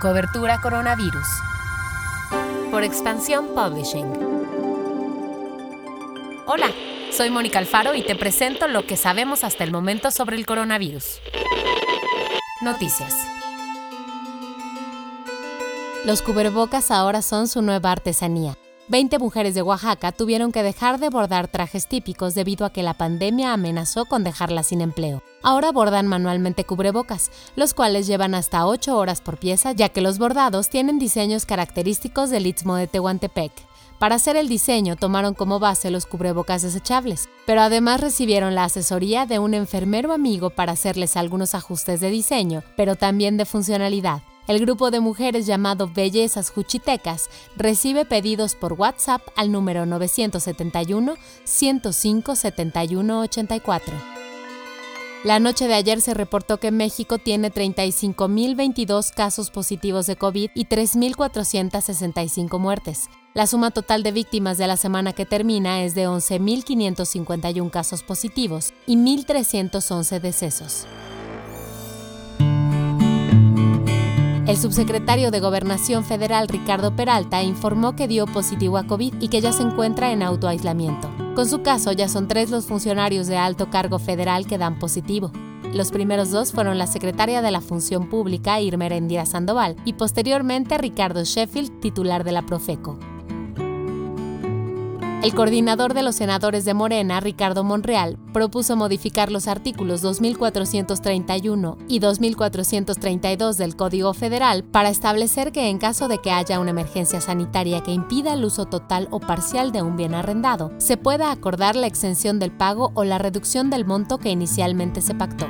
Cobertura Coronavirus. Por Expansión Publishing. Hola, soy Mónica Alfaro y te presento lo que sabemos hasta el momento sobre el coronavirus. Noticias. Los cubrebocas ahora son su nueva artesanía. 20 mujeres de Oaxaca tuvieron que dejar de bordar trajes típicos debido a que la pandemia amenazó con dejarlas sin empleo. Ahora bordan manualmente cubrebocas, los cuales llevan hasta 8 horas por pieza, ya que los bordados tienen diseños característicos del Istmo de Tehuantepec. Para hacer el diseño tomaron como base los cubrebocas desechables, pero además recibieron la asesoría de un enfermero amigo para hacerles algunos ajustes de diseño, pero también de funcionalidad. El grupo de mujeres llamado Bellezas Juchitecas recibe pedidos por WhatsApp al número 971 105 71 84. La noche de ayer se reportó que México tiene 35.022 casos positivos de COVID y 3.465 muertes. La suma total de víctimas de la semana que termina es de 11.551 casos positivos y 1.311 decesos. El subsecretario de Gobernación Federal Ricardo Peralta informó que dio positivo a COVID y que ya se encuentra en autoaislamiento. Con su caso ya son tres los funcionarios de alto cargo federal que dan positivo. Los primeros dos fueron la secretaria de la Función Pública, Irma Erendira Sandoval, y posteriormente Ricardo Sheffield, titular de la Profeco. El coordinador de los senadores de Morena, Ricardo Monreal, propuso modificar los artículos 2431 y 2432 del Código Federal para establecer que en caso de que haya una emergencia sanitaria que impida el uso total o parcial de un bien arrendado, se pueda acordar la exención del pago o la reducción del monto que inicialmente se pactó.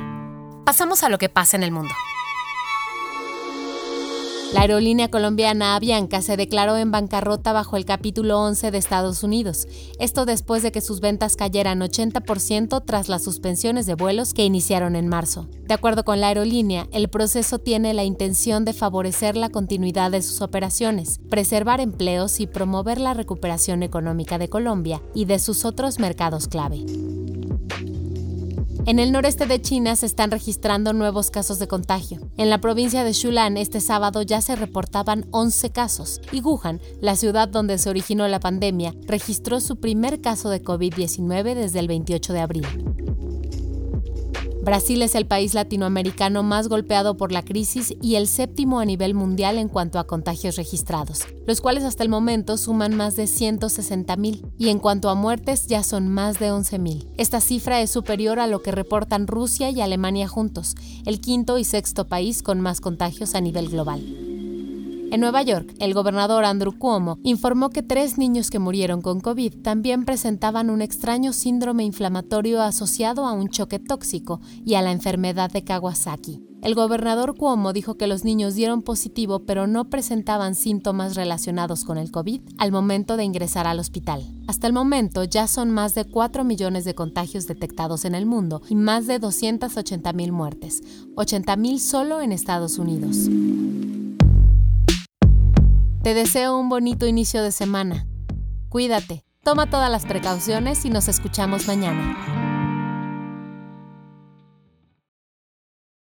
Pasamos a lo que pasa en el mundo. La aerolínea colombiana Avianca se declaró en bancarrota bajo el capítulo 11 de Estados Unidos, esto después de que sus ventas cayeran 80% tras las suspensiones de vuelos que iniciaron en marzo. De acuerdo con la aerolínea, el proceso tiene la intención de favorecer la continuidad de sus operaciones, preservar empleos y promover la recuperación económica de Colombia y de sus otros mercados clave. En el noreste de China se están registrando nuevos casos de contagio. En la provincia de Shulan este sábado ya se reportaban 11 casos y Wuhan, la ciudad donde se originó la pandemia, registró su primer caso de COVID-19 desde el 28 de abril. Brasil es el país latinoamericano más golpeado por la crisis y el séptimo a nivel mundial en cuanto a contagios registrados, los cuales hasta el momento suman más de 160.000 y en cuanto a muertes ya son más de 11.000. Esta cifra es superior a lo que reportan Rusia y Alemania juntos, el quinto y sexto país con más contagios a nivel global. En Nueva York, el gobernador Andrew Cuomo informó que tres niños que murieron con COVID también presentaban un extraño síndrome inflamatorio asociado a un choque tóxico y a la enfermedad de Kawasaki. El gobernador Cuomo dijo que los niños dieron positivo pero no presentaban síntomas relacionados con el COVID al momento de ingresar al hospital. Hasta el momento ya son más de 4 millones de contagios detectados en el mundo y más de 280 mil muertes, 80 mil solo en Estados Unidos. Te deseo un bonito inicio de semana. Cuídate, toma todas las precauciones y nos escuchamos mañana.